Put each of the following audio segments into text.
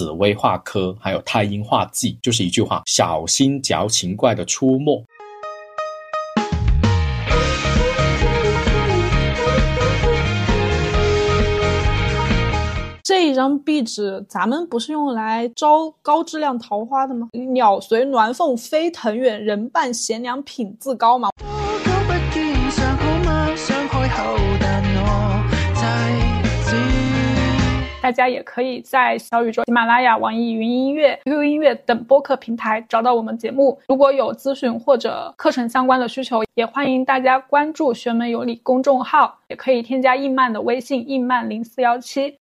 紫薇化科，还有太阴化忌，就是一句话：小心矫情怪的出没。这一张壁纸，咱们不是用来招高质量桃花的吗？鸟随鸾凤飞腾远，人伴贤良品自高嘛。大家也可以在小宇宙、喜马拉雅、网易云音乐、QQ 音乐等播客平台找到我们节目。如果有咨询或者课程相关的需求，也欢迎大家关注“学门有礼”公众号，也可以添加易曼的微信“易曼零四幺七”。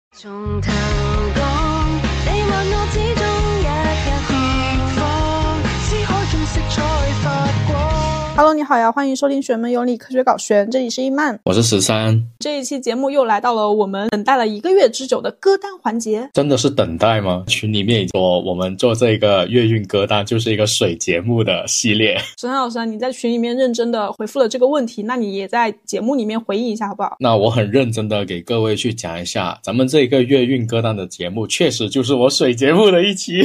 Hello，你好呀，欢迎收听《玄门有理科学搞玄》，这里是易曼，我是十三。这一期节目又来到了我们等待了一个月之久的歌单环节，真的是等待吗？群里面说我们做这个月运歌单就是一个水节目的系列。十三老师，你在群里面认真的回复了这个问题，那你也在节目里面回应一下好不好？那我很认真的给各位去讲一下，咱们这个月运歌单的节目确实就是我水节目的一期。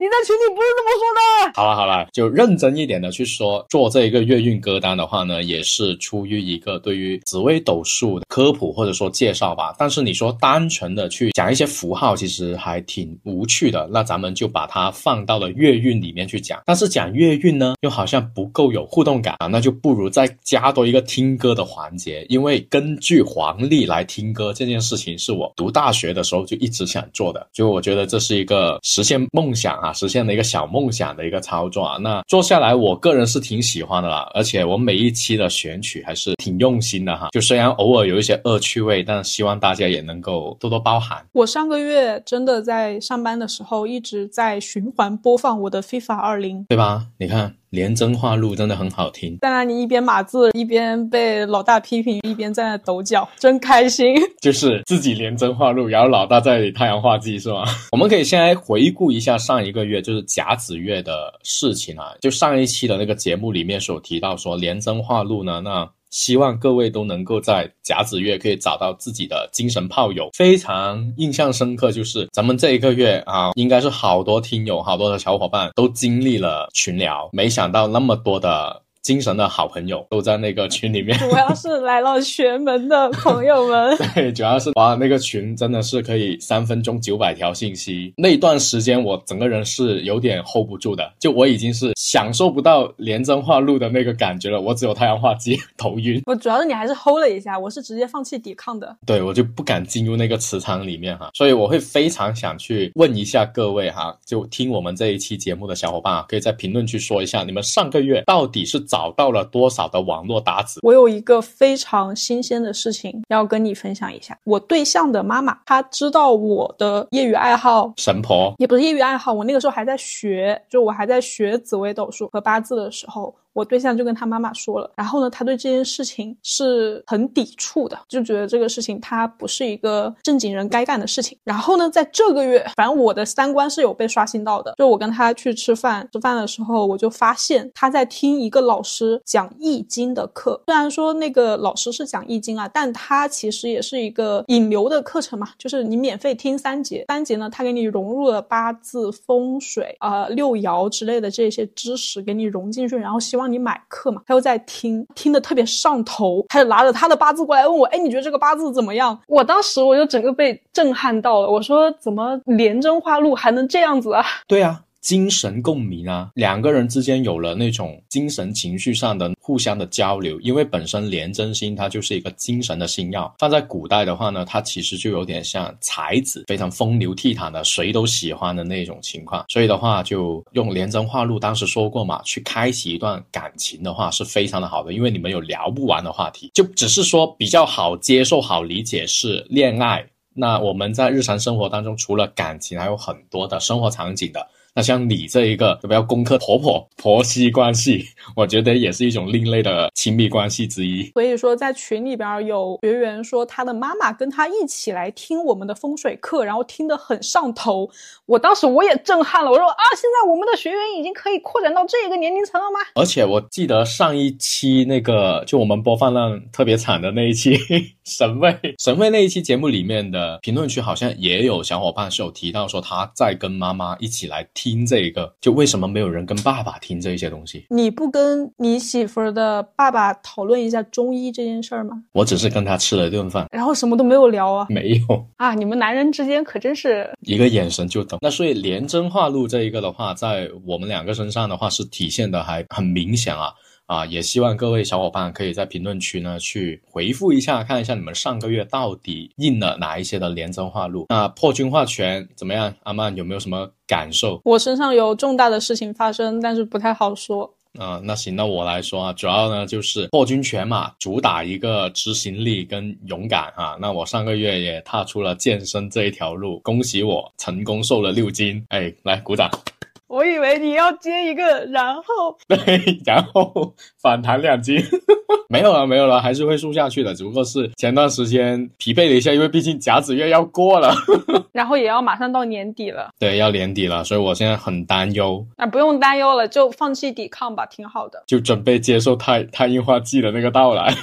你在群里不是这么说的。好了好了，就认真一点的去说，做这一个。月运歌单的话呢，也是出于一个对于紫微斗数的科普或者说介绍吧。但是你说单纯的去讲一些符号，其实还挺无趣的。那咱们就把它放到了月运里面去讲。但是讲月运呢，又好像不够有互动感啊，那就不如再加多一个听歌的环节。因为根据黄历来听歌这件事情，是我读大学的时候就一直想做的。就我觉得这是一个实现梦想啊，实现了一个小梦想的一个操作啊。那做下来，我个人是挺喜欢的。而且我每一期的选曲还是挺用心的哈，就虽然偶尔有一些恶趣味，但希望大家也能够多多包涵。我上个月真的在上班的时候一直在循环播放我的 FIFA 二零，对吧？你看。连真话录真的很好听，在那里一边码字一边被老大批评，一边在那抖脚，真开心。就是自己连真话录，然后老大在太阳画技是吗？我们可以先来回顾一下上一个月，就是甲子月的事情啊。就上一期的那个节目里面所提到说连真话录呢，那。希望各位都能够在甲子月可以找到自己的精神炮友。非常印象深刻，就是咱们这一个月啊，应该是好多听友、好多的小伙伴都经历了群聊，没想到那么多的。精神的好朋友都在那个群里面，主要是来了玄门的朋友们。对，主要是哇，那个群真的是可以三分钟九百条信息。那段时间我整个人是有点 hold 不住的，就我已经是享受不到连真话录的那个感觉了，我只有太阳话机头晕。我主要是你还是 hold 了一下，我是直接放弃抵抗的。对，我就不敢进入那个磁场里面哈，所以我会非常想去问一下各位哈，就听我们这一期节目的小伙伴啊，可以在评论区说一下，你们上个月到底是找到了多少的网络搭子？我有一个非常新鲜的事情要跟你分享一下。我对象的妈妈，她知道我的业余爱好，神婆也不是业余爱好。我那个时候还在学，就我还在学紫微斗数和八字的时候。我对象就跟他妈妈说了，然后呢，他对这件事情是很抵触的，就觉得这个事情他不是一个正经人该干的事情。然后呢，在这个月，反正我的三观是有被刷新到的。就我跟他去吃饭，吃饭的时候，我就发现他在听一个老师讲易经的课。虽然说那个老师是讲易经啊，但他其实也是一个引流的课程嘛，就是你免费听三节，三节呢，他给你融入了八字、风水啊、六爻之类的这些知识，给你融进去，然后希望。你买课嘛？他又在听，听得特别上头，他就拿着他的八字过来问我：“哎，你觉得这个八字怎么样？”我当时我就整个被震撼到了。我说：“怎么连真话录还能这样子啊？”对呀。精神共鸣啊，两个人之间有了那种精神情绪上的互相的交流，因为本身廉贞星它就是一个精神的星耀，放在古代的话呢，它其实就有点像才子，非常风流倜傥的，谁都喜欢的那种情况。所以的话，就用廉贞化禄，当时说过嘛，去开启一段感情的话是非常的好的，因为你们有聊不完的话题，就只是说比较好接受、好理解是恋爱。那我们在日常生活当中，除了感情，还有很多的生活场景的。那像你这一个要不要攻克婆婆婆媳关系，我觉得也是一种另类的亲密关系之一。所以说，在群里边有学员说他的妈妈跟他一起来听我们的风水课，然后听得很上头。我当时我也震撼了，我说啊，现在我们的学员已经可以扩展到这个年龄层了吗？而且我记得上一期那个就我们播放量特别惨的那一期神位神位那一期节目里面的评论区好像也有小伙伴是有提到说他在跟妈妈一起来听这一个，就为什么没有人跟爸爸听这些东西？你不跟你媳妇儿的爸爸讨论一下中医这件事儿吗？我只是跟他吃了一顿饭，然后什么都没有聊啊？没有啊！你们男人之间可真是一个眼神就懂。那所以连真化录这一个的话，在我们两个身上的话是体现的还很明显啊啊！也希望各位小伙伴可以在评论区呢去回复一下，看一下你们上个月到底印了哪一些的连真化录。那破军化权怎么样？阿曼有没有什么感受？我身上有重大的事情发生，但是不太好说。啊，那行，那我来说啊，主要呢就是破军权嘛，主打一个执行力跟勇敢啊。那我上个月也踏出了健身这一条路，恭喜我成功瘦了六斤。哎，来鼓掌。我以为你要接一个，然后对，然后反弹两斤，没有了，没有了，还是会瘦下去的，只不过是前段时间疲惫了一下，因为毕竟甲子月要过了，然后也要马上到年底了，对，要年底了，所以我现在很担忧。啊，不用担忧了，就放弃抵抗吧，挺好的，就准备接受太太硬化剂的那个到来。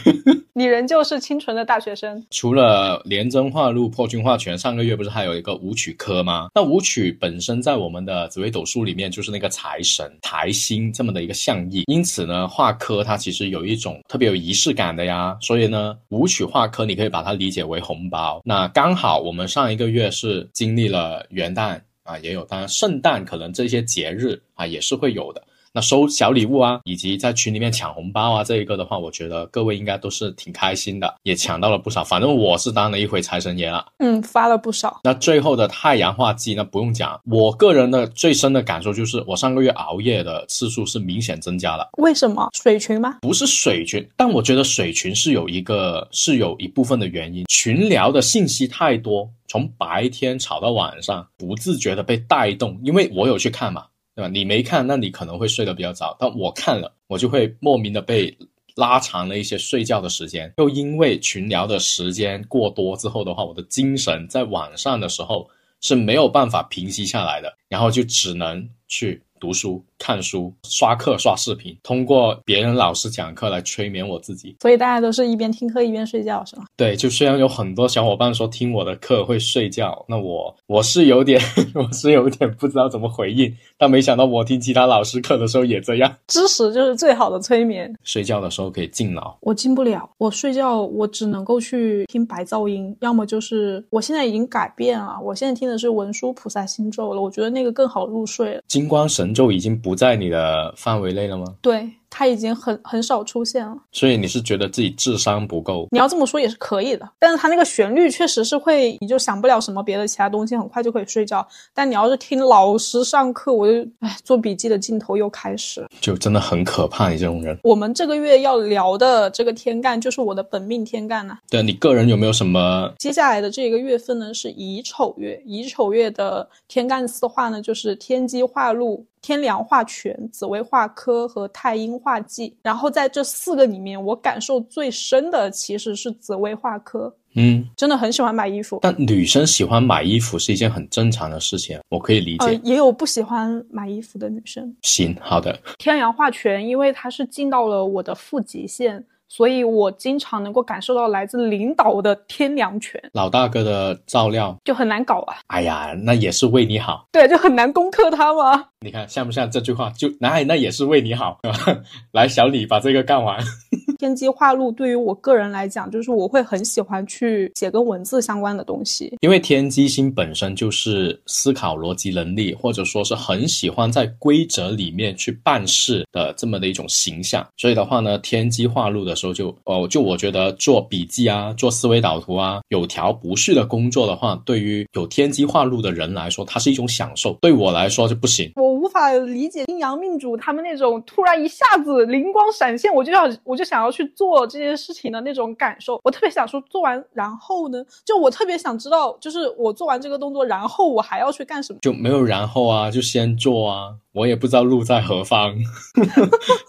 你仍旧是清纯的大学生。除了连真化禄、破军化权，上个月不是还有一个武曲科吗？那武曲本身在我们的紫微斗数里面就是那个财神、财星这么的一个象意，因此呢，画科它其实有一种特别有仪式感的呀。所以呢，舞曲画科你可以把它理解为红包。那刚好我们上一个月是经历了元旦啊，也有，当然圣诞可能这些节日啊也是会有的。那收小礼物啊，以及在群里面抢红包啊，这一个的话，我觉得各位应该都是挺开心的，也抢到了不少。反正我是当了一回财神爷了，嗯，发了不少。那最后的太阳化忌，那不用讲，我个人的最深的感受就是，我上个月熬夜的次数是明显增加了。为什么？水群吗？不是水群，但我觉得水群是有一个是有一部分的原因，群聊的信息太多，从白天吵到晚上，不自觉的被带动，因为我有去看嘛。对吧？你没看，那你可能会睡得比较早。但我看了，我就会莫名的被拉长了一些睡觉的时间。又因为群聊的时间过多之后的话，我的精神在晚上的时候是没有办法平息下来的，然后就只能去读书。看书、刷课、刷视频，通过别人老师讲课来催眠我自己。所以大家都是一边听课一边睡觉，是吗？对，就虽然有很多小伙伴说听我的课会睡觉，那我我是有点，我是有点不知道怎么回应。但没想到我听其他老师课的时候也这样。知识就是最好的催眠。睡觉的时候可以静脑，我静不了。我睡觉我只能够去听白噪音，要么就是我现在已经改变了，我现在听的是文殊菩萨心咒了，我觉得那个更好入睡了。金光神咒已经。不在你的范围内了吗？对。他已经很很少出现了，所以你是觉得自己智商不够？你要这么说也是可以的，但是他那个旋律确实是会，你就想不了什么别的其他东西，很快就可以睡觉。但你要是听老师上课，我就哎，做笔记的镜头又开始，就真的很可怕。你这种人，我们这个月要聊的这个天干就是我的本命天干呢。对你个人有没有什么？接下来的这个月份呢是乙丑月，乙丑月的天干四化呢就是天机化禄、天梁化权、紫微化科和太阴化剂，然后。在这四个里面，我感受最深的其实是紫薇画科。嗯，真的很喜欢买衣服。但女生喜欢买衣服是一件很正常的事情，我可以理解。也有不喜欢买衣服的女生。行，好的。天阳化权，因为它是进到了我的负极线。所以我经常能够感受到来自领导的天良权，老大哥的照料就很难搞啊。哎呀，那也是为你好，对，就很难攻克他嘛。你看像不像这句话？就那那也是为你好，来小李把这个干完。天机化禄对于我个人来讲，就是我会很喜欢去写跟文字相关的东西，因为天机星本身就是思考逻辑能力，或者说是很喜欢在规则里面去办事的这么的一种形象。所以的话呢，天机化禄的。时候就哦，就我觉得做笔记啊，做思维导图啊，有条不紊的工作的话，对于有天机化禄的人来说，它是一种享受。对我来说就不行，我无法理解阴阳命主他们那种突然一下子灵光闪现，我就要我就想要去做这件事情的那种感受。我特别想说，做完然后呢？就我特别想知道，就是我做完这个动作，然后我还要去干什么？就没有然后啊，就先做啊。我也不知道路在何方，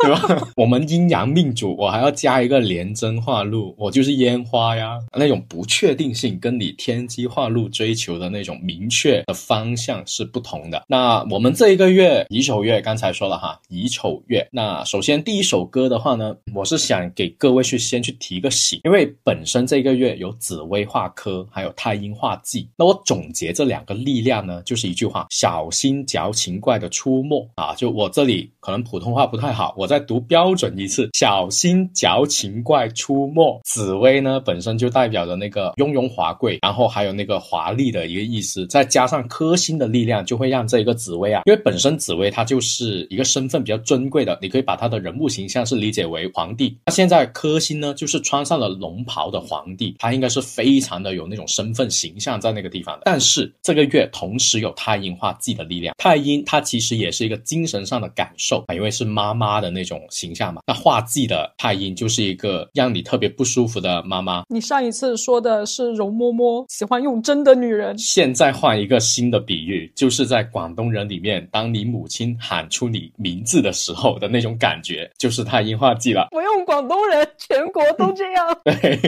对吧？我们阴阳命主，我还要加一个连针化禄，我就是烟花呀。那种不确定性跟你天机化禄追求的那种明确的方向是不同的。那我们这一个月乙丑月，刚才说了哈，乙丑月。那首先第一首歌的话呢，我是想给各位去先去提个醒，因为本身这个月有紫薇化科，还有太阴化忌。那我总结这两个力量呢，就是一句话：小心矫情怪的出没。啊，就我这里可能普通话不太好，我再读标准一次：小心矫情怪出没。紫薇呢，本身就代表着那个雍容华贵，然后还有那个华丽的一个意思，再加上科星的力量，就会让这个紫薇啊，因为本身紫薇她就是一个身份比较尊贵的，你可以把她的人物形象是理解为皇帝。那现在科星呢，就是穿上了龙袍的皇帝，他应该是非常的有那种身份形象在那个地方的。但是这个月同时有太阴化忌的力量，太阴它其实也是一个。精神上的感受啊，因为是妈妈的那种形象嘛。那化忌的太阴就是一个让你特别不舒服的妈妈。你上一次说的是容嬷嬷喜欢用针的女人，现在换一个新的比喻，就是在广东人里面，当你母亲喊出你名字的时候的那种感觉，就是太阴画技了。不用广东人，全国都这样。对，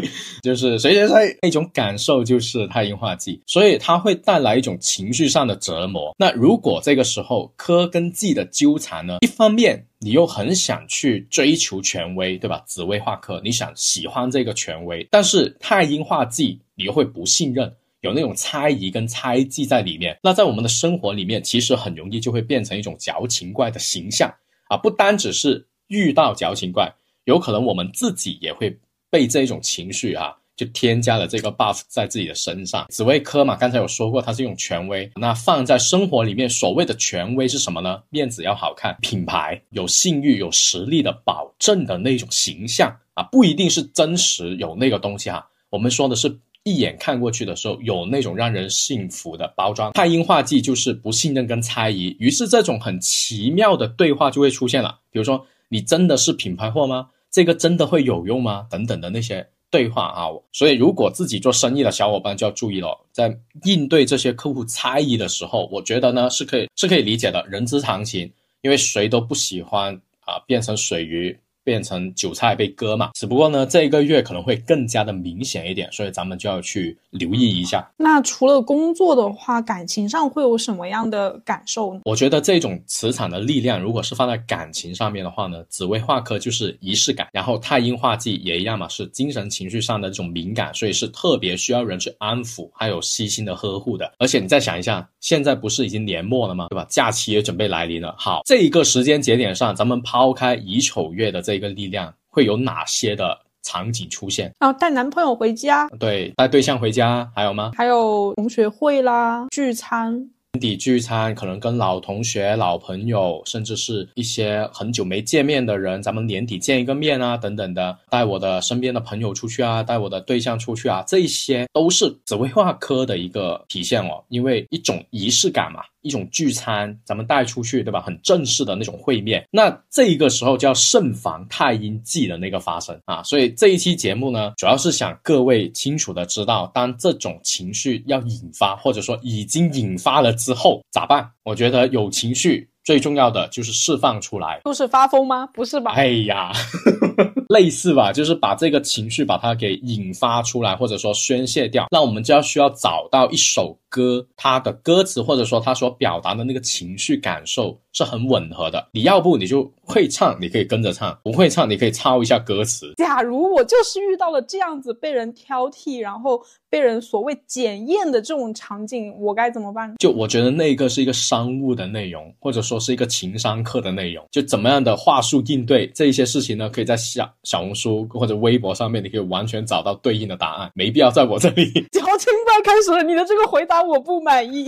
就是谁谁谁那种感受就是太阴画技，所以它会带来一种情绪上的折磨。那如果这个时候科跟技的纠缠呢？一方面你又很想去追求权威，对吧？紫薇化科，你想喜欢这个权威，但是太阴化忌，你又会不信任，有那种猜疑跟猜忌在里面。那在我们的生活里面，其实很容易就会变成一种矫情怪的形象啊！不单只是遇到矫情怪，有可能我们自己也会被这一种情绪啊。就添加了这个 buff 在自己的身上。紫薇科嘛，刚才有说过，它是一种权威。那放在生活里面，所谓的权威是什么呢？面子要好看，品牌有信誉、有实力的保证的那种形象啊，不一定是真实有那个东西哈。我们说的是一眼看过去的时候，有那种让人信服的包装。太阴化忌就是不信任跟猜疑，于是这种很奇妙的对话就会出现了。比如说，你真的是品牌货吗？这个真的会有用吗？等等的那些。对话啊，所以如果自己做生意的小伙伴就要注意了，在应对这些客户猜疑的时候，我觉得呢是可以是可以理解的，人之常情，因为谁都不喜欢啊变成水鱼。变成韭菜被割嘛？只不过呢，这一个月可能会更加的明显一点，所以咱们就要去留意一下。那除了工作的话，感情上会有什么样的感受呢？我觉得这种磁场的力量，如果是放在感情上面的话呢，紫薇化科就是仪式感，然后太阴化忌也一样嘛，是精神情绪上的这种敏感，所以是特别需要人去安抚，还有细心的呵护的。而且你再想一下，现在不是已经年末了吗？对吧？假期也准备来临了。好，这一个时间节点上，咱们抛开乙丑月的这。一个力量会有哪些的场景出现啊？带男朋友回家，对，带对象回家，还有吗？还有同学会啦，聚餐，年底聚餐，可能跟老同学、老朋友，甚至是一些很久没见面的人，咱们年底见一个面啊，等等的，带我的身边的朋友出去啊，带我的对象出去啊，这些都是紫薇化科的一个体现哦，因为一种仪式感嘛。一种聚餐，咱们带出去，对吧？很正式的那种会面，那这一个时候就要慎防太阴忌的那个发生啊。所以这一期节目呢，主要是想各位清楚的知道，当这种情绪要引发，或者说已经引发了之后咋办？我觉得有情绪。最重要的就是释放出来，就是发疯吗？不是吧？哎呀，类似吧，就是把这个情绪把它给引发出来，或者说宣泄掉。那我们就要需要找到一首歌，它的歌词或者说它所表达的那个情绪感受是很吻合的。你要不你就会唱，你可以跟着唱；不会唱，你可以抄一下歌词。假如我就是遇到了这样子被人挑剔，然后。被人所谓检验的这种场景，我该怎么办？就我觉得那个是一个商务的内容，或者说是一个情商课的内容。就怎么样的话术应对这一些事情呢？可以在小小红书或者微博上面，你可以完全找到对应的答案，没必要在我这里。矫情派开始了，你的这个回答我不满意。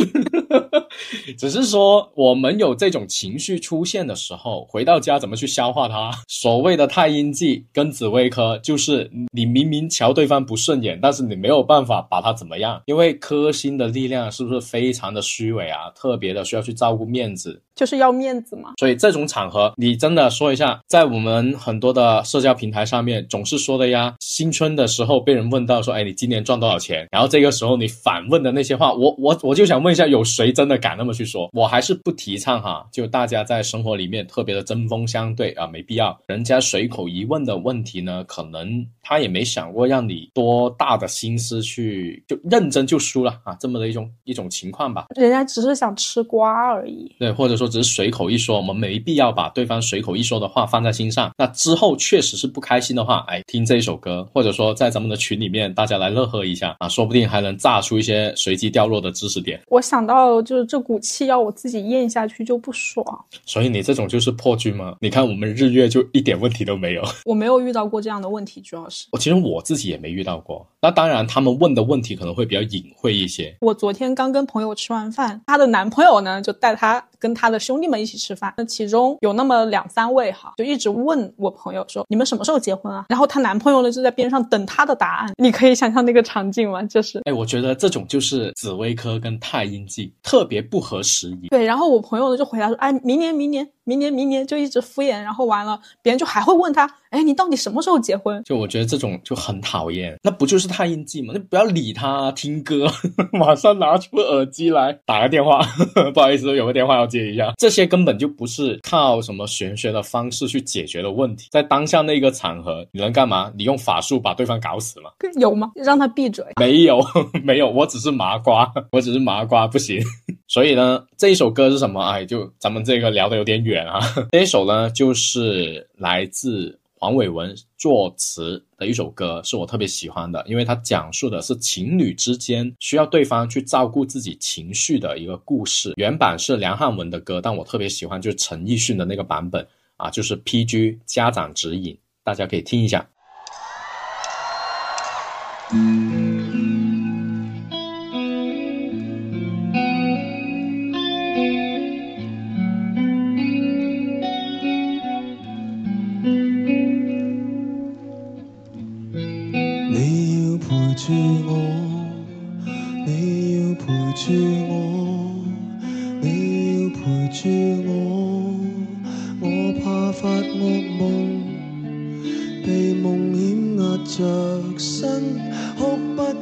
只是说我们有这种情。绪出现的时候，回到家怎么去消化它？所谓的太阴记跟紫薇科，就是你明明瞧对方不顺眼，但是你没有办法把他怎么样，因为科星的力量是不是非常的虚伪啊？特别的需要去照顾面子。就是要面子嘛，所以这种场合，你真的说一下，在我们很多的社交平台上面，总是说的呀。新春的时候被人问到说，哎，你今年赚多少钱？然后这个时候你反问的那些话，我我我就想问一下，有谁真的敢那么去说？我还是不提倡哈，就大家在生活里面特别的针锋相对啊，没必要。人家随口一问的问题呢，可能他也没想过让你多大的心思去就认真就输了啊，这么的一种一种情况吧。人家只是想吃瓜而已，对，或者说。只是随口一说，我们没必要把对方随口一说的话放在心上。那之后确实是不开心的话，哎，听这一首歌，或者说在咱们的群里面，大家来乐呵一下啊，说不定还能炸出一些随机掉落的知识点。我想到就是这股气要我自己咽下去就不爽。所以你这种就是破军吗？你看我们日月就一点问题都没有。我没有遇到过这样的问题，主要是我其实我自己也没遇到过。那当然，他们问的问题可能会比较隐晦一些。我昨天刚跟朋友吃完饭，她的男朋友呢就带她跟他的兄弟们一起吃饭。那其中有那么两三位哈，就一直问我朋友说：“你们什么时候结婚啊？”然后她男朋友呢就在边上等她的答案。你可以想象那个场景吗？就是，哎，我觉得这种就是紫薇科跟太阴记特别不合时宜。对，然后我朋友呢就回答说：“哎，明年，明年。”明年，明年就一直敷衍，然后完了，别人就还会问他，哎，你到底什么时候结婚？就我觉得这种就很讨厌，那不就是太阴记吗？那不要理他，听歌，马上拿出耳机来打个电话，不好意思，有个电话要接一下。这些根本就不是靠什么玄学的方式去解决的问题，在当下那个场合，你能干嘛？你用法术把对方搞死吗？有吗？让他闭嘴？没有，没有，我只是麻瓜，我只是麻瓜，不行。所以呢，这一首歌是什么？哎，就咱们这个聊的有点远啊。这一首呢，就是来自黄伟文作词的一首歌，是我特别喜欢的，因为它讲述的是情侣之间需要对方去照顾自己情绪的一个故事。原版是梁汉文的歌，但我特别喜欢就是陈奕迅的那个版本啊，就是 PG 家长指引，大家可以听一下。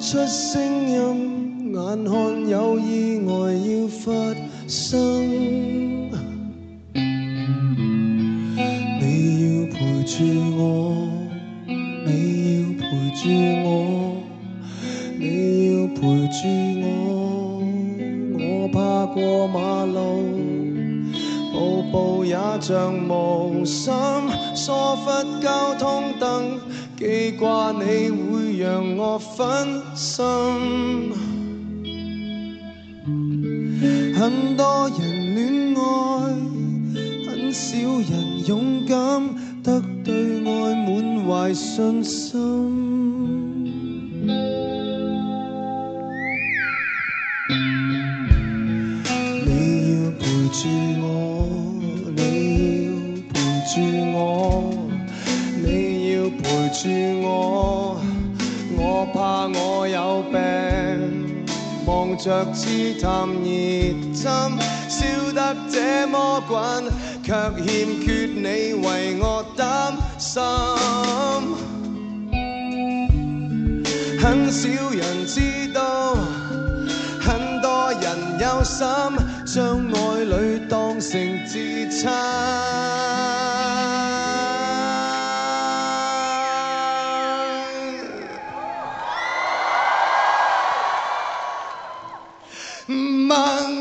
出声音眼看有意外要发生。你要陪住我你要陪住我你要陪住我我怕过马路步步也像无心。疏忽交通灯记挂你会让我分。心，很多人恋爱，很少人勇敢得对爱满怀信心。你要陪住我，你要陪住我，你要陪住我。怕我有病，望着刺探热针，烧得这么滚，却欠缺你为我担心。很少人知道，很多人有心，将爱侣当成自餐。man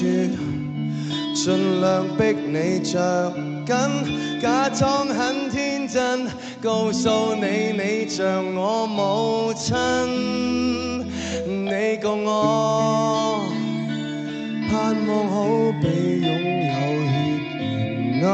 尽，量逼你着紧，假装很天真，告诉你你像我母亲，你共我盼望好比拥有血缘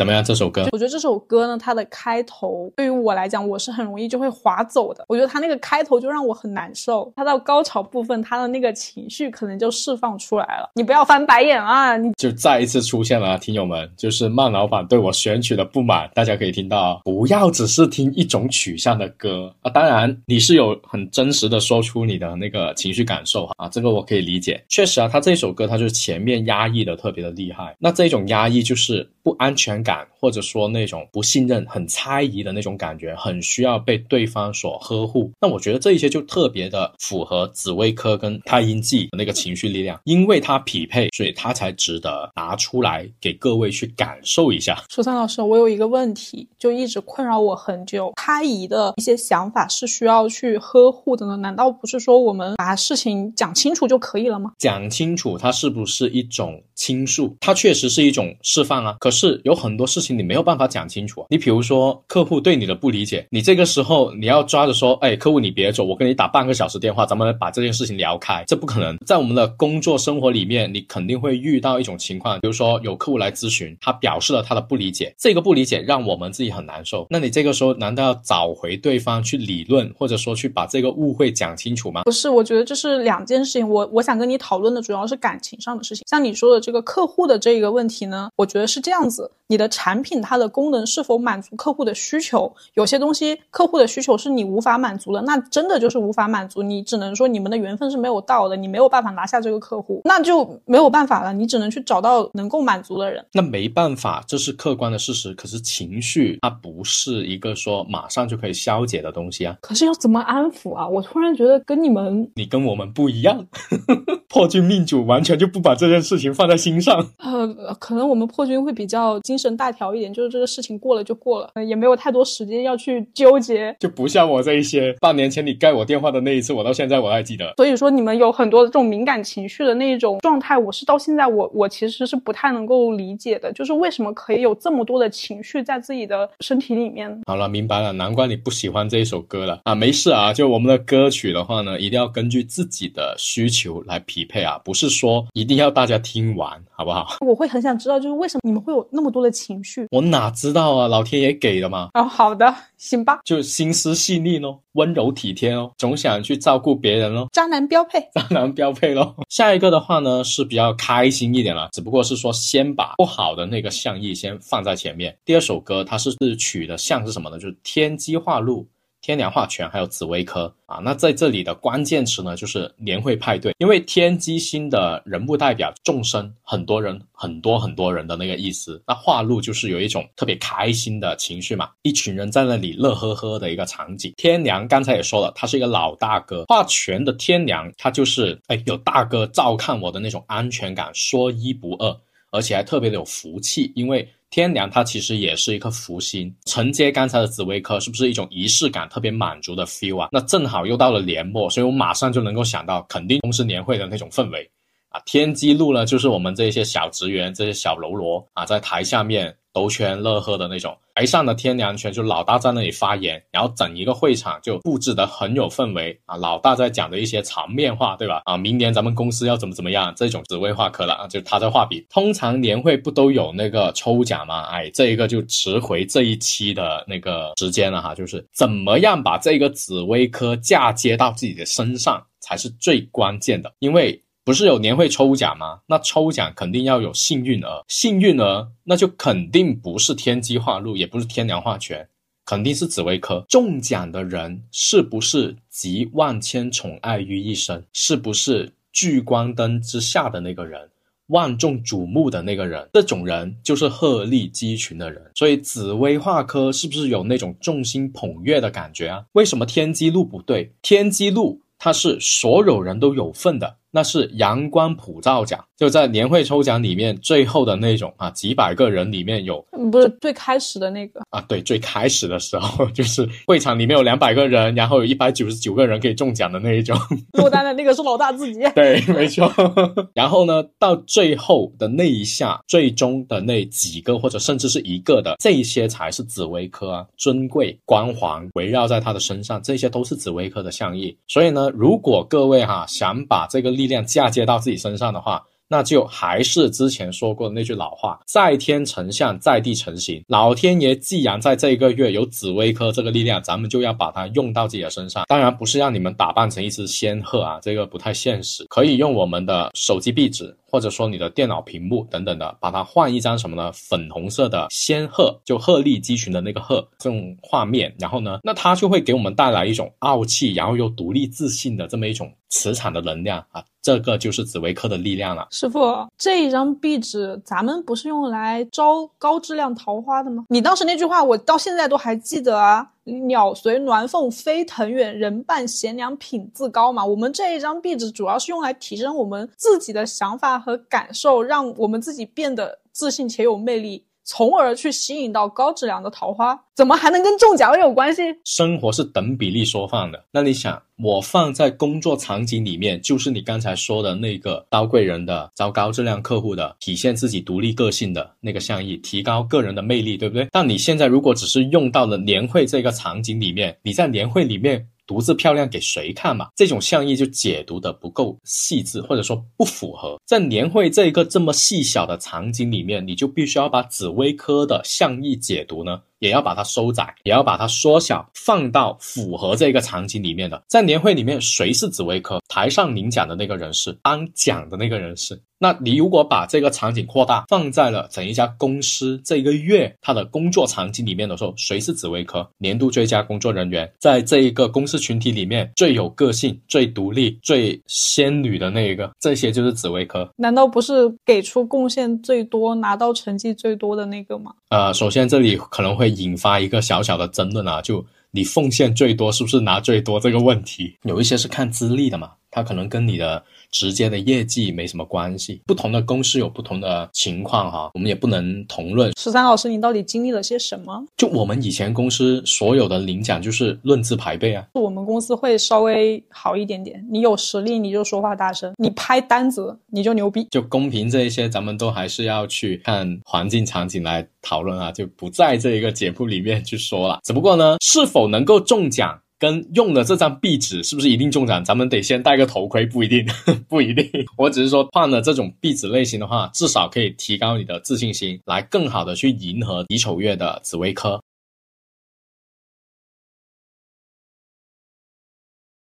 怎么样？这首歌我觉得这首歌呢，它的开头对于我来讲，我是很容易就会划走的。我觉得它那个开头就让我很难受，它到高潮部分，它的那个情绪可能就释放出来了。你不要翻白眼啊！你就再一次出现了，听友们，就是曼老板对我选曲的不满。大家可以听到，不要只是听一种取向的歌啊。当然，你是有很真实的说出你的那个情绪感受啊，这个我可以理解。确实啊，他这首歌他就是前面压抑的特别的厉害，那这种压抑就是不安全感。或者说那种不信任、很猜疑的那种感觉，很需要被对方所呵护。那我觉得这一些就特别的符合紫薇科跟太阴记的那个情绪力量，因为它匹配，所以它才值得拿出来给各位去感受一下。楚三老师，我有一个问题，就一直困扰我很久。猜疑的一些想法是需要去呵护的呢？难道不是说我们把事情讲清楚就可以了吗？讲清楚，它是不是一种倾诉？它确实是一种释放啊。可是有很多多事情。你没有办法讲清楚。你比如说，客户对你的不理解，你这个时候你要抓着说，哎，客户你别走，我跟你打半个小时电话，咱们把这件事情聊开。这不可能。在我们的工作生活里面，你肯定会遇到一种情况，比如说有客户来咨询，他表示了他的不理解，这个不理解让我们自己很难受。那你这个时候难道要找回对方去理论，或者说去把这个误会讲清楚吗？不是，我觉得这是两件事情。我我想跟你讨论的主要是感情上的事情。像你说的这个客户的这个问题呢，我觉得是这样子，你的产品。它的功能是否满足客户的需求？有些东西客户的需求是你无法满足的，那真的就是无法满足。你只能说你们的缘分是没有到的，你没有办法拿下这个客户，那就没有办法了。你只能去找到能够满足的人。那没办法，这是客观的事实。可是情绪它不是一个说马上就可以消解的东西啊。可是要怎么安抚啊？我突然觉得跟你们，你跟我们不一样。破军命主完全就不把这件事情放在心上。呃，可能我们破军会比较精神大条一点，就是这个事情过了就过了，也没有太多时间要去纠结。就不像我这一些，半年前你盖我电话的那一次，我到现在我还记得。所以说你们有很多的这种敏感情绪的那种状态，我是到现在我我其实是不太能够理解的，就是为什么可以有这么多的情绪在自己的身体里面。好了，明白了，难怪你不喜欢这一首歌了啊！没事啊，就我们的歌曲的话呢，一定要根据自己的需求来匹配啊，不是说一定要大家听完，好不好？我会很想知道，就是为什么你们会有那么多的情绪？我哪知道啊，老天爷给的嘛。哦，好的，行吧。就心思细腻咯，温柔体贴哦，总想去照顾别人咯。渣男标配，渣男标配咯。下一个的话呢是比较开心一点了，只不过是说先把 不好的那个象意先放在前面。第二首歌它是取的象是什么呢？就是天机化禄。天梁化权还有紫薇科啊，那在这里的关键词呢，就是年会派对，因为天机星的人物代表众生，很多人很多很多人的那个意思。那化禄就是有一种特别开心的情绪嘛，一群人在那里乐呵呵的一个场景。天梁刚才也说了，他是一个老大哥，化权的天梁，他就是哎有大哥照看我的那种安全感，说一不二，而且还特别的有福气，因为。天梁它其实也是一颗福星，承接刚才的紫薇科，是不是一种仪式感特别满足的 feel 啊？那正好又到了年末，所以我马上就能够想到，肯定公司年会的那种氛围啊。天机路呢，就是我们这些小职员、这些小喽啰啊，在台下面。兜圈乐呵的那种，台上的天良圈就老大在那里发言，然后整一个会场就布置的很有氛围啊。老大在讲的一些场面话，对吧？啊，明年咱们公司要怎么怎么样，这种紫薇画科了啊，就他在画笔。通常年会不都有那个抽奖吗？哎，这一个就值回这一期的那个时间了哈，就是怎么样把这个紫薇科嫁接到自己的身上才是最关键的，因为。不是有年会抽奖吗？那抽奖肯定要有幸运儿，幸运儿那就肯定不是天机化禄，也不是天梁化权，肯定是紫薇科。中奖的人是不是集万千宠爱于一身？是不是聚光灯之下的那个人，万众瞩目的那个人？这种人就是鹤立鸡群的人。所以紫薇化科是不是有那种众星捧月的感觉啊？为什么天机禄不对？天机禄它是所有人都有份的。那是阳光普照奖，就在年会抽奖里面最后的那种啊，几百个人里面有嗯不是最开始的那个，啊，对，最开始的时候 就是会场里面有两百个人，然后有一百九十九个人可以中奖的那一种。落单的那个是老大自己。对，没错。然后呢，到最后的那一下，最终的那几个或者甚至是一个的，这些才是紫薇科啊，尊贵、光环围绕在他的身上，这些都是紫薇科的象意。所以呢，如果各位哈想把这个力量嫁接到自己身上的话，那就还是之前说过的那句老话：在天成象，在地成形。老天爷既然在这个月有紫薇科这个力量，咱们就要把它用到自己的身上。当然不是让你们打扮成一只仙鹤啊，这个不太现实。可以用我们的手机壁纸，或者说你的电脑屏幕等等的，把它换一张什么呢？粉红色的仙鹤，就鹤立鸡群的那个鹤这种画面。然后呢，那它就会给我们带来一种傲气，然后又独立自信的这么一种磁场的能量啊。这个就是紫薇科的力量了。师傅，这一张壁纸咱们不是用来招高质量桃花的吗？你当时那句话我到现在都还记得啊，“鸟随鸾凤飞腾远，人伴贤良品自高”嘛。我们这一张壁纸主要是用来提升我们自己的想法和感受，让我们自己变得自信且有魅力。从而去吸引到高质量的桃花，怎么还能跟中奖有关系？生活是等比例缩放的。那你想，我放在工作场景里面，就是你刚才说的那个招贵人的、招高质量客户的、体现自己独立个性的那个象意，提高个人的魅力，对不对？但你现在如果只是用到了年会这个场景里面，你在年会里面。独自漂亮给谁看嘛？这种象意就解读的不够细致，或者说不符合。在年会这一个这么细小的场景里面，你就必须要把紫薇科的象意解读呢，也要把它收窄，也要把它缩小，放到符合这个场景里面的。在年会里面，谁是紫薇科？台上领奖的那个人是颁奖的那个人是。那你如果把这个场景扩大，放在了整一家公司这一个月他的工作场景里面的时候，谁是紫薇科年度最佳工作人员？在这一个公司群体里面最有个性、最独立、最仙女的那一个，这些就是紫薇科。难道不是给出贡献最多、拿到成绩最多的那个吗？呃，首先这里可能会引发一个小小的争论啊，就你奉献最多是不是拿最多这个问题？有一些是看资历的嘛，他可能跟你的。直接的业绩没什么关系，不同的公司有不同的情况哈，我们也不能同论。十三老师，你到底经历了些什么？就我们以前公司所有的领奖就是论资排辈啊。我们公司会稍微好一点点，你有实力你就说话大声，你拍单子你就牛逼。就公平这一些，咱们都还是要去看环境场景来讨论啊，就不在这一个节目里面去说了。只不过呢，是否能够中奖？跟用的这张壁纸是不是一定中奖？咱们得先戴个头盔，不一定，不一定。我只是说换了这种壁纸类型的话，至少可以提高你的自信心，来更好的去迎合乙丑月的紫薇科。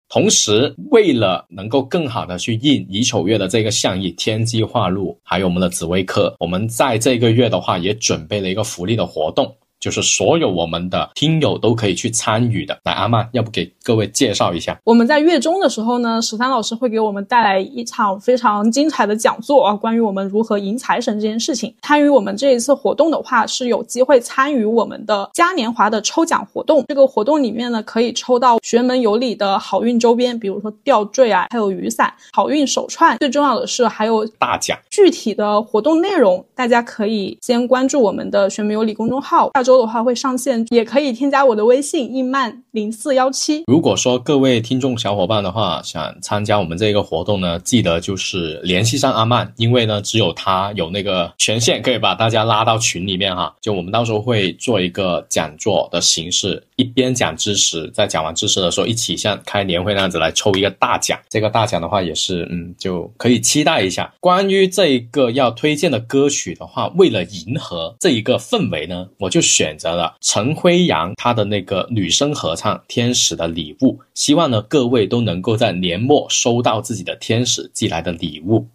同时，为了能够更好的去应乙丑月的这个象意，天机化禄，还有我们的紫薇科，我们在这个月的话也准备了一个福利的活动。就是所有我们的听友都可以去参与的。来，阿曼，要不给各位介绍一下？我们在月中的时候呢，十三老师会给我们带来一场非常精彩的讲座啊，关于我们如何迎财神这件事情。参与我们这一次活动的话，是有机会参与我们的嘉年华的抽奖活动。这个活动里面呢，可以抽到玄门有礼的好运周边，比如说吊坠啊，还有雨伞、好运手串。最重要的是还有大奖。具体的活动内容，大家可以先关注我们的玄门有礼公众号。下周。周的话会上线，也可以添加我的微信一曼零四幺七。如果说各位听众小伙伴的话想参加我们这个活动呢，记得就是联系上阿曼，因为呢只有他有那个权限可以把大家拉到群里面哈。就我们到时候会做一个讲座的形式，一边讲知识，在讲完知识的时候一起像开年会那样子来抽一个大奖。这个大奖的话也是嗯就可以期待一下。关于这一个要推荐的歌曲的话，为了迎合这一个氛围呢，我就选。选择了陈辉阳他的那个女生合唱《天使的礼物》，希望呢各位都能够在年末收到自己的天使寄来的礼物。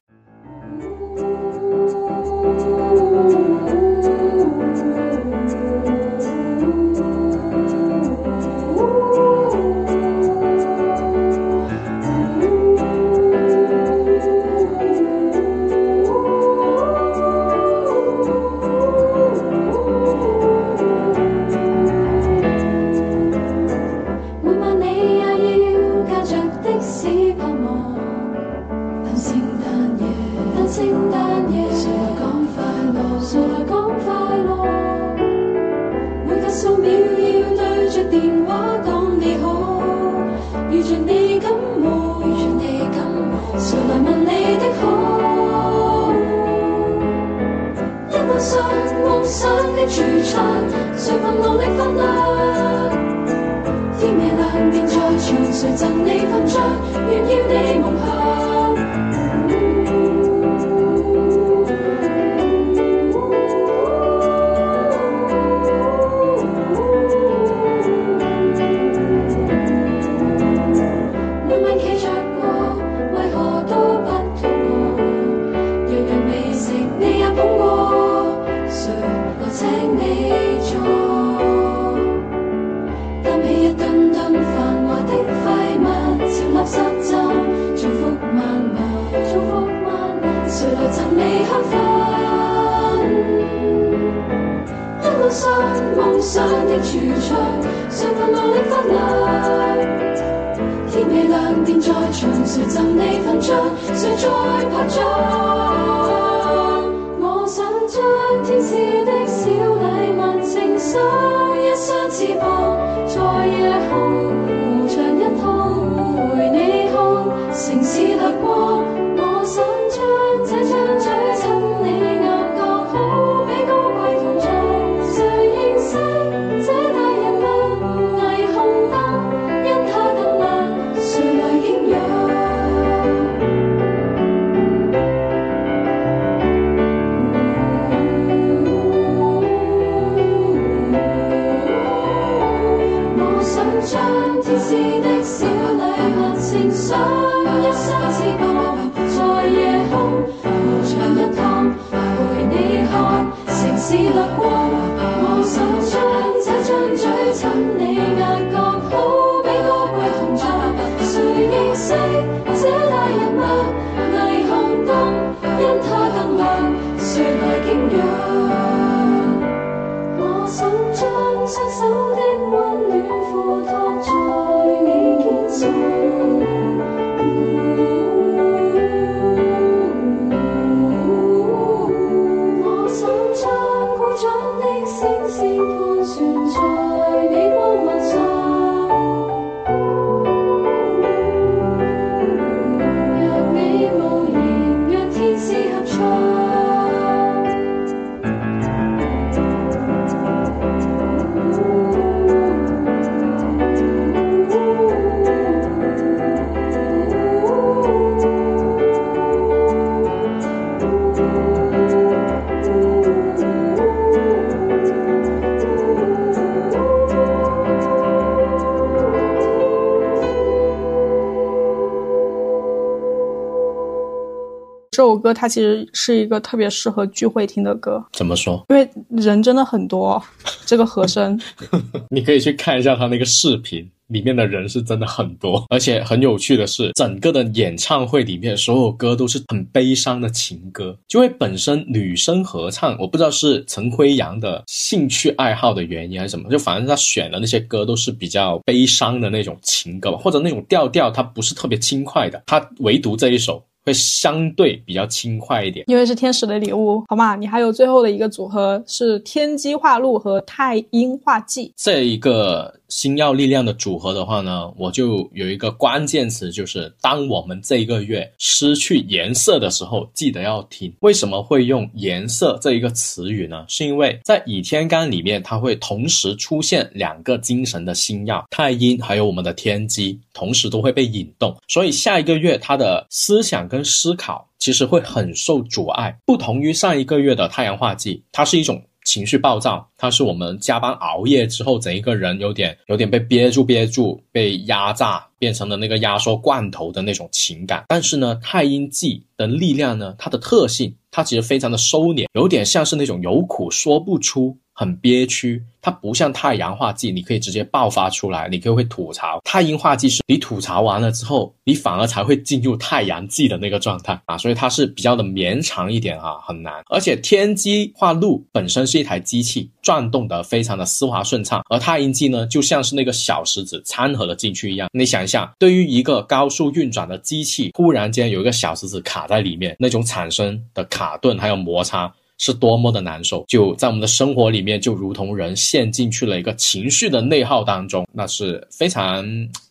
歌它其实是一个特别适合聚会听的歌，怎么说？因为人真的很多，这个和声。你可以去看一下他那个视频，里面的人是真的很多，而且很有趣的是，整个的演唱会里面所有歌都是很悲伤的情歌，就会本身女生合唱，我不知道是陈辉阳的兴趣爱好的原因还是什么，就反正他选的那些歌都是比较悲伤的那种情歌吧，或者那种调调它不是特别轻快的，他唯独这一首。会相对比较轻快一点，因为是天使的礼物，好吗？你还有最后的一个组合是天机化禄和太阴化忌，这一个星耀力量的组合的话呢，我就有一个关键词，就是当我们这一个月失去颜色的时候，记得要听。为什么会用颜色这一个词语呢？是因为在倚天干里面，它会同时出现两个精神的星耀，太阴还有我们的天机，同时都会被引动，所以下一个月他的思想跟跟思考其实会很受阻碍，不同于上一个月的太阳化忌，它是一种。情绪暴躁，它是我们加班熬夜之后，整一个人有点有点被憋住憋住，被压榨，变成了那个压缩罐头的那种情感。但是呢，太阴记的力量呢，它的特性，它其实非常的收敛，有点像是那种有苦说不出。很憋屈，它不像太阳化忌，你可以直接爆发出来，你可以会吐槽。太阴化忌是你吐槽完了之后，你反而才会进入太阳忌的那个状态啊，所以它是比较的绵长一点啊，很难。而且天机化禄本身是一台机器，转动的非常的丝滑顺畅，而太阴记呢，就像是那个小石子掺和了进去一样。你想一下，对于一个高速运转的机器，忽然间有一个小石子卡在里面，那种产生的卡顿还有摩擦。是多么的难受。就在我们的生活里面，就如同人陷进去了一个情绪的内耗当中，那是非常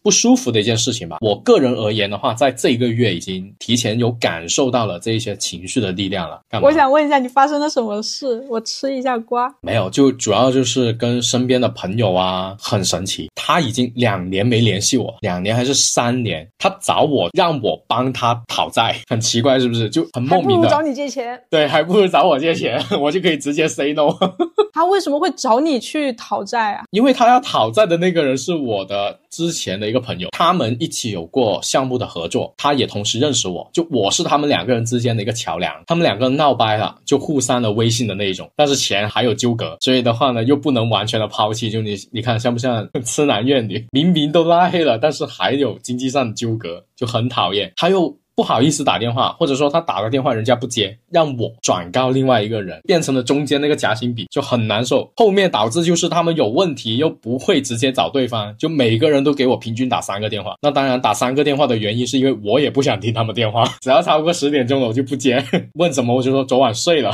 不舒服的一件事情吧。我个人而言的话，在这一个月已经提前有感受到了这一些情绪的力量了。干嘛我想问一下，你发生了什么事？我吃一下瓜。没有，就主要就是跟身边的朋友啊，很神奇，他已经两年没联系我，两年还是三年，他找我让我帮他讨债，很奇怪是不是？就很莫名的，不如找你借钱。对，还不如找我借钱，我就可以直接 say no。他为什么会找你去讨债啊？因为他要讨债的那个人是我的之前的一个个朋友，他们一起有过项目的合作，他也同时认识我，就我是他们两个人之间的一个桥梁。他们两个闹掰了，就互删了微信的那一种，但是钱还有纠葛，所以的话呢，又不能完全的抛弃。就你你看像不像 痴男怨女？明明都拉黑了，但是还有经济上的纠葛，就很讨厌。他又。不好意思打电话，或者说他打个电话人家不接，让我转告另外一个人，变成了中间那个夹心饼，就很难受。后面导致就是他们有问题又不会直接找对方，就每个人都给我平均打三个电话。那当然打三个电话的原因是因为我也不想听他们电话，只要超过十点钟了我就不接。问什么我就说昨晚睡了。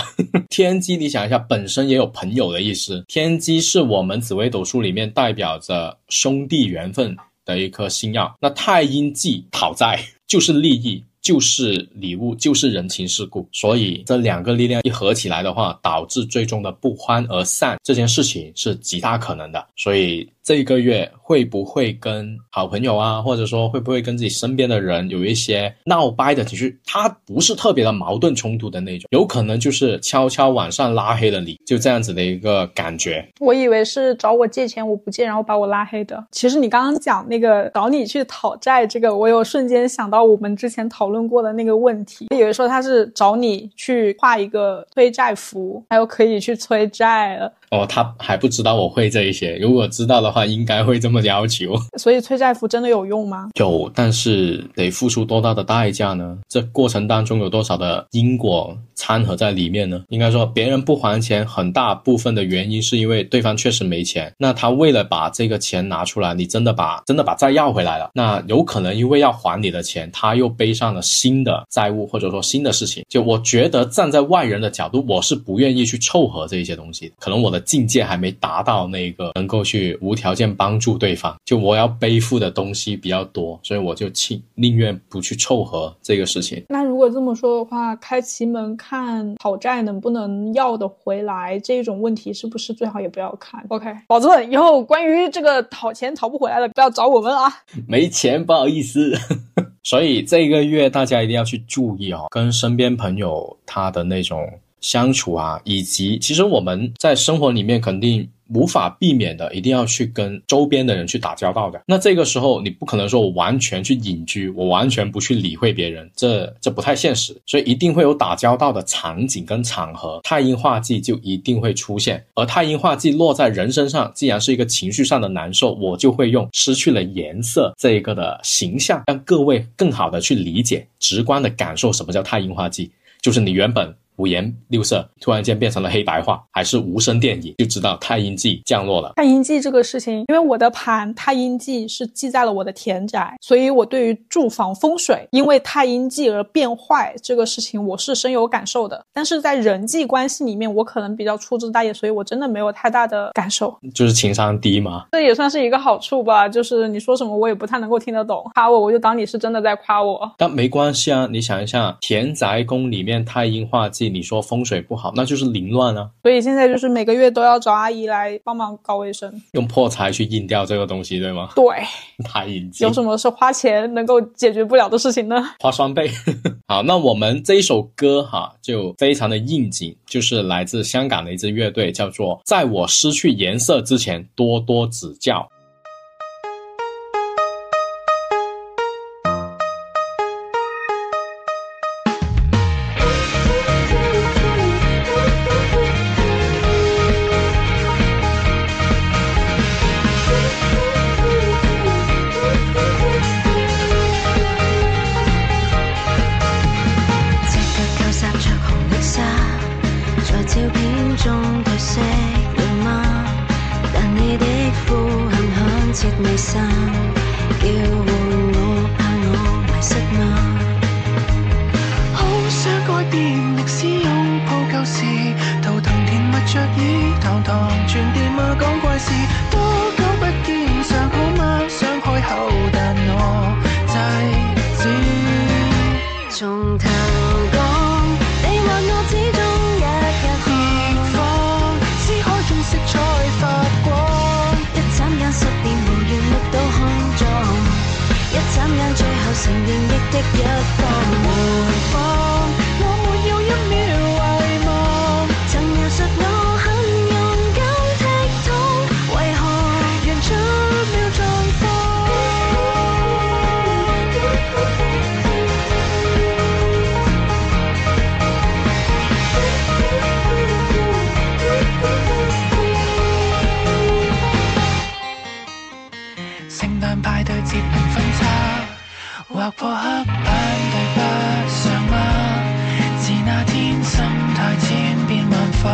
天机，你想一下，本身也有朋友的意思。天机是我们紫微斗数里面代表着兄弟缘分的一颗星耀。那太阴忌讨债就是利益。就是礼物，就是人情世故，所以这两个力量一合起来的话，导致最终的不欢而散，这件事情是极大可能的。所以这一个月会不会跟好朋友啊，或者说会不会跟自己身边的人有一些闹掰的情绪？它不是特别的矛盾冲突的那种，有可能就是悄悄晚上拉黑了你，就这样子的一个感觉。我以为是找我借钱，我不借，然后把我拉黑的。其实你刚刚讲那个找你去讨债这个，我有瞬间想到我们之前讨论过的那个问题。我以为说他是找你去画一个催债符，还有可以去催债了。哦，他还不知道我会这一些，如果知道的话，应该会这么要求。所以催债服真的有用吗？有，但是得付出多大的代价呢？这过程当中有多少的因果掺和在里面呢？应该说，别人不还钱，很大部分的原因是因为对方确实没钱。那他为了把这个钱拿出来，你真的把真的把债要回来了，那有可能因为要还你的钱，他又背上了新的债务，或者说新的事情。就我觉得站在外人的角度，我是不愿意去凑合这一些东西。可能我的境界还没达到那个能够去无条件帮助对方，就我要背负的东西比较多，所以我就轻宁愿不去凑合这个事情。那如果这么说的话，开奇门看讨债能不能要得回来这种问题，是不是最好也不要看？OK，保证以后关于这个讨钱讨不回来的，不要找我们啊。没钱，不好意思。所以这个月大家一定要去注意哦，跟身边朋友他的那种相处啊，以及其实我们在生活里面肯定。无法避免的，一定要去跟周边的人去打交道的。那这个时候，你不可能说我完全去隐居，我完全不去理会别人，这这不太现实。所以一定会有打交道的场景跟场合，太阴化忌就一定会出现。而太阴化忌落在人身上，既然是一个情绪上的难受，我就会用失去了颜色这一个的形象，让各位更好的去理解、直观的感受什么叫太阴化忌，就是你原本。五颜六色，突然间变成了黑白画，还是无声电影，就知道太阴记降落了。太阴记这个事情，因为我的盘太阴记是记在了我的田宅，所以我对于住房风水因为太阴记而变坏这个事情，我是深有感受的。但是在人际关系里面，我可能比较粗枝大叶，所以我真的没有太大的感受。就是情商低嘛，这也算是一个好处吧。就是你说什么我也不太能够听得懂，夸我我就当你是真的在夸我。但没关系啊，你想一下，田宅宫里面太阴化忌。你说风水不好，那就是凌乱啊。所以现在就是每个月都要找阿姨来帮忙搞卫生，用破财去印掉这个东西，对吗？对，太阴气。有什么是花钱能够解决不了的事情呢？花双倍。好，那我们这一首歌哈，就非常的应景，就是来自香港的一支乐队，叫做《在我失去颜色之前，多多指教》。说未散，叫唤我，怕我迷失吗。好想改变历史，拥抱旧事，头疼甜蜜着耳，堂堂传电话讲怪事。最后承认亦的一方。回放，划破黑板对不上吗？自那天心态千变万化，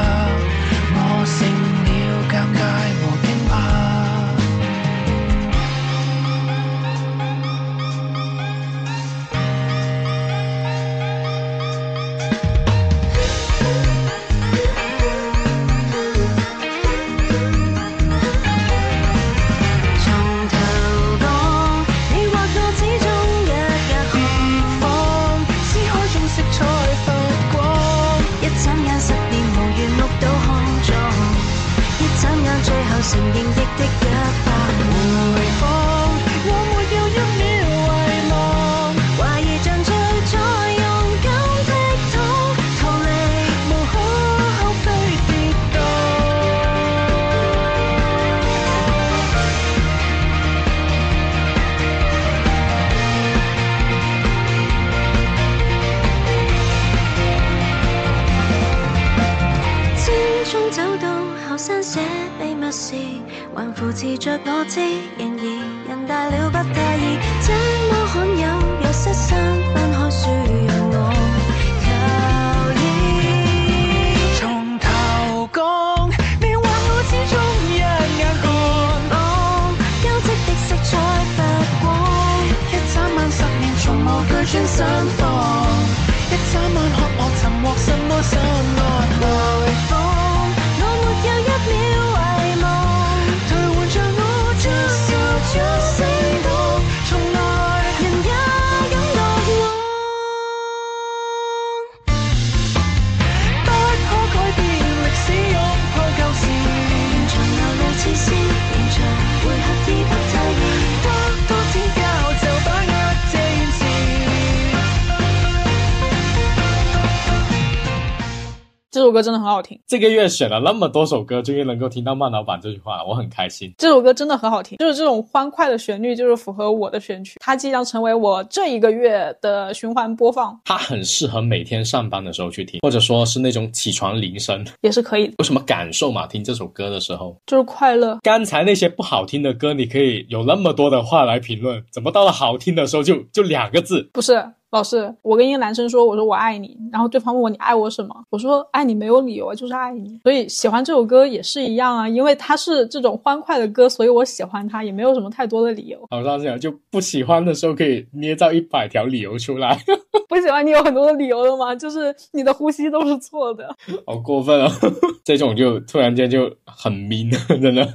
这首歌真的很好听，这个月选了那么多首歌，终于能够听到慢老板这句话了，我很开心。这首歌真的很好听，就是这种欢快的旋律，就是符合我的选曲。它即将成为我这一个月的循环播放，它很适合每天上班的时候去听，或者说是那种起床铃声。也是可以的，有什么感受吗？听这首歌的时候，就是快乐。刚才那些不好听的歌，你可以有那么多的话来评论，怎么到了好听的时候就就两个字？不是老师，我跟一个男生说，我说我爱你，然后对方问我你爱我什么，我说爱你没有理由啊，就是爱你。所以喜欢这首歌也是一样啊，因为它是这种欢快的歌，所以我喜欢它，也没有什么太多的理由。好像这样就不喜欢的时候可以捏造一百条理由出来，不喜欢你有很多的理由的吗？就是你的呼吸都是错的。好过分哦！这种就突然间就很 mean，真的。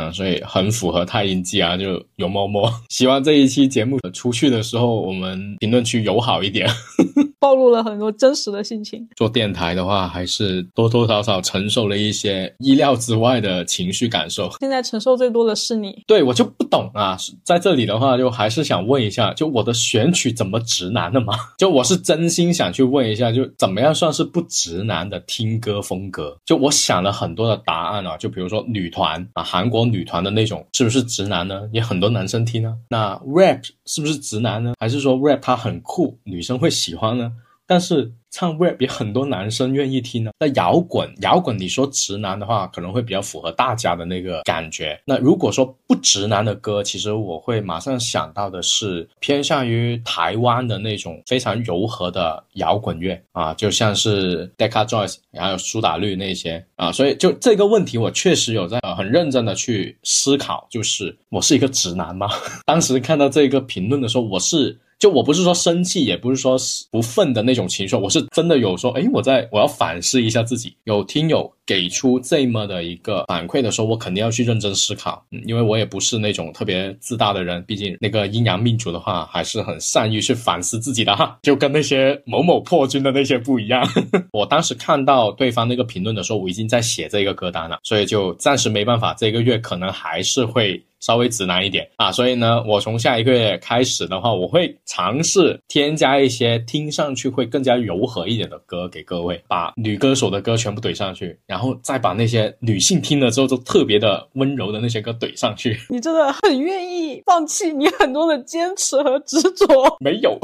嗯，所以很符合太阴记啊，就有猫猫。希望这一期节目出去的时候，我们评论区友好一点。暴露了很多真实的心情。做电台的话，还是多多少少承受了一些意料之外的情绪感受。现在承受最多的是你，对我就不懂啊，在这里的话，就还是想问一下，就我的选曲怎么直男的吗？就我是真心想去问一下，就怎么样算是不直男的听歌风格？就我想了很多的答案啊，就比如说女团啊，韩国女团的那种，是不是直男呢？也很多男生听啊。那 rap 是不是直男呢？还是说 rap 它很酷，女生会喜欢呢？但是唱 rap 也很多男生愿意听呢。那摇滚，摇滚你说直男的话，可能会比较符合大家的那个感觉。那如果说不直男的歌，其实我会马上想到的是偏向于台湾的那种非常柔和的摇滚乐啊，就像是 Decca Joyce，还有苏打绿那些啊。所以就这个问题，我确实有在、呃很认真的去思考，就是我是一个直男吗？当时看到这个评论的时候，我是。就我不是说生气，也不是说不忿的那种情绪，我是真的有说，哎，我在我要反思一下自己。有听友给出这么的一个反馈的时候，我肯定要去认真思考，嗯，因为我也不是那种特别自大的人，毕竟那个阴阳命主的话，还是很善于去反思自己的哈，就跟那些某某破军的那些不一样。我当时看到对方那个评论的时候，我已经在写这个歌单了，所以就暂时没办法，这个月可能还是会。稍微直男一点。啊，所以呢，我从下一个月开始的话，我会尝试添加一些听上去会更加柔和一点的歌给各位，把女歌手的歌全部怼上去，然后再把那些女性听了之后都特别的温柔的那些歌怼上去。你真的很愿意放弃你很多的坚持和执着，没有，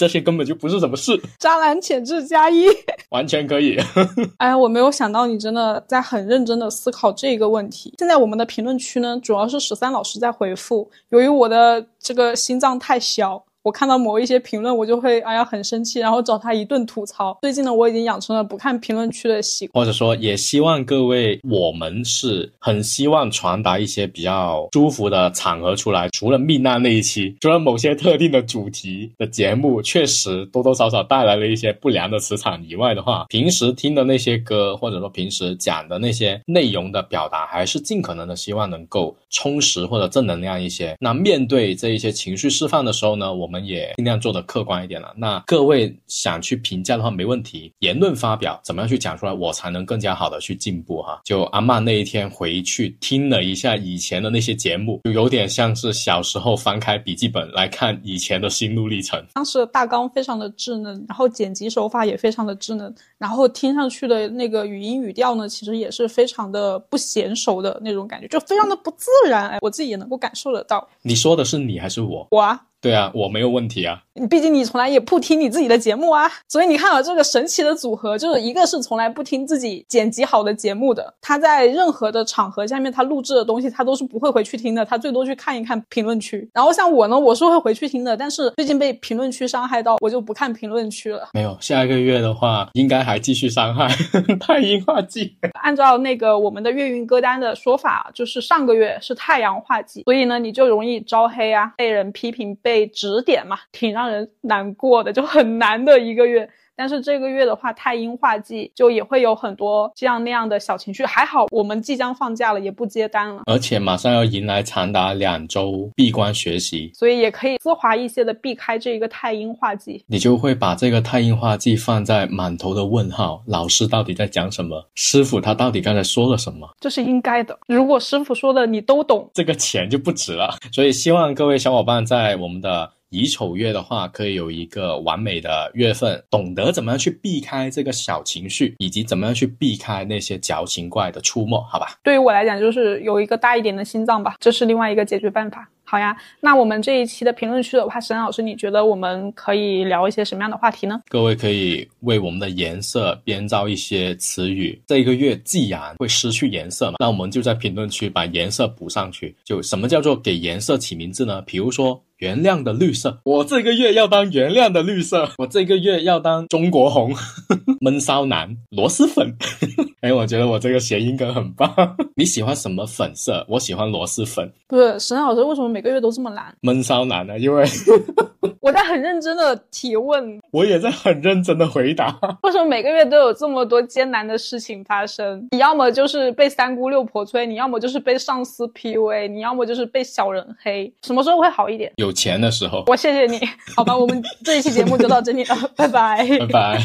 这些根本就不是什么事，渣男潜质加一，完全可以。哎呀，我没有想到你真的在很认真的思考这个问题。现在我们的评论区呢，主要是。十三老师在回复，由于我的这个心脏太小。我看到某一些评论，我就会哎呀很生气，然后找他一顿吐槽。最近呢，我已经养成了不看评论区的习惯，或者说也希望各位，我们是很希望传达一些比较舒服的场合出来。除了命案那一期，除了某些特定的主题的节目，确实多多少少带来了一些不良的磁场以外的话，平时听的那些歌，或者说平时讲的那些内容的表达，还是尽可能的希望能够充实或者正能量一些。那面对这一些情绪释放的时候呢，我。我们也尽量做的客观一点了。那各位想去评价的话，没问题。言论发表怎么样去讲出来，我才能更加好的去进步哈。就阿曼那一天回去听了一下以前的那些节目，就有点像是小时候翻开笔记本来看以前的心路历程。当时的大纲非常的稚嫩，然后剪辑手法也非常的稚嫩，然后听上去的那个语音语调呢，其实也是非常的不娴熟的那种感觉，就非常的不自然。哎，我自己也能够感受得到。你说的是你还是我？我啊。对啊，我没有问题啊。你毕竟你从来也不听你自己的节目啊，所以你看到这个神奇的组合，就是一个是从来不听自己剪辑好的节目的，他在任何的场合下面他录制的东西，他都是不会回去听的，他最多去看一看评论区。然后像我呢，我是会回去听的，但是最近被评论区伤害到，我就不看评论区了。没有，下一个月的话应该还还继续伤害 太阴化忌。按照那个我们的月运歌单的说法，就是上个月是太阳化忌，所以呢你就容易招黑啊，被人批评，被指点嘛，挺让人难过的，就很难的一个月。但是这个月的话，太阴化忌，就也会有很多这样那样的小情绪。还好我们即将放假了，也不接单了，而且马上要迎来长达两周闭关学习，所以也可以丝滑一些的避开这一个太阴化忌。你就会把这个太阴化忌放在满头的问号：老师到底在讲什么？师傅他到底刚才说了什么？这是应该的。如果师傅说的你都懂，这个钱就不值了。所以希望各位小伙伴在我们的。乙丑月的话，可以有一个完美的月份，懂得怎么样去避开这个小情绪，以及怎么样去避开那些矫情怪的出没，好吧？对于我来讲，就是有一个大一点的心脏吧，这是另外一个解决办法。好呀，那我们这一期的评论区的话，沈老师，你觉得我们可以聊一些什么样的话题呢？各位可以为我们的颜色编造一些词语。这一个月既然会失去颜色嘛，那我们就在评论区把颜色补上去。就什么叫做给颜色起名字呢？比如说原谅的绿色，我这个月要当原谅的绿色，我这个月要当中国红，闷骚男，螺蛳粉。哎，我觉得我这个谐音梗很棒。你喜欢什么粉色？我喜欢螺蛳粉。不是，沈老师为什么每个月都这么难？闷骚男呢？因为 我在很认真的提问，我也在很认真的回答。为什么每个月都有这么多艰难的事情发生？你要么就是被三姑六婆催，你要么就是被上司 PUA，你要么就是被小人黑。什么时候会好一点？有钱的时候。我谢谢你。好吧，我们这一期节目就到这里了，拜拜，拜拜。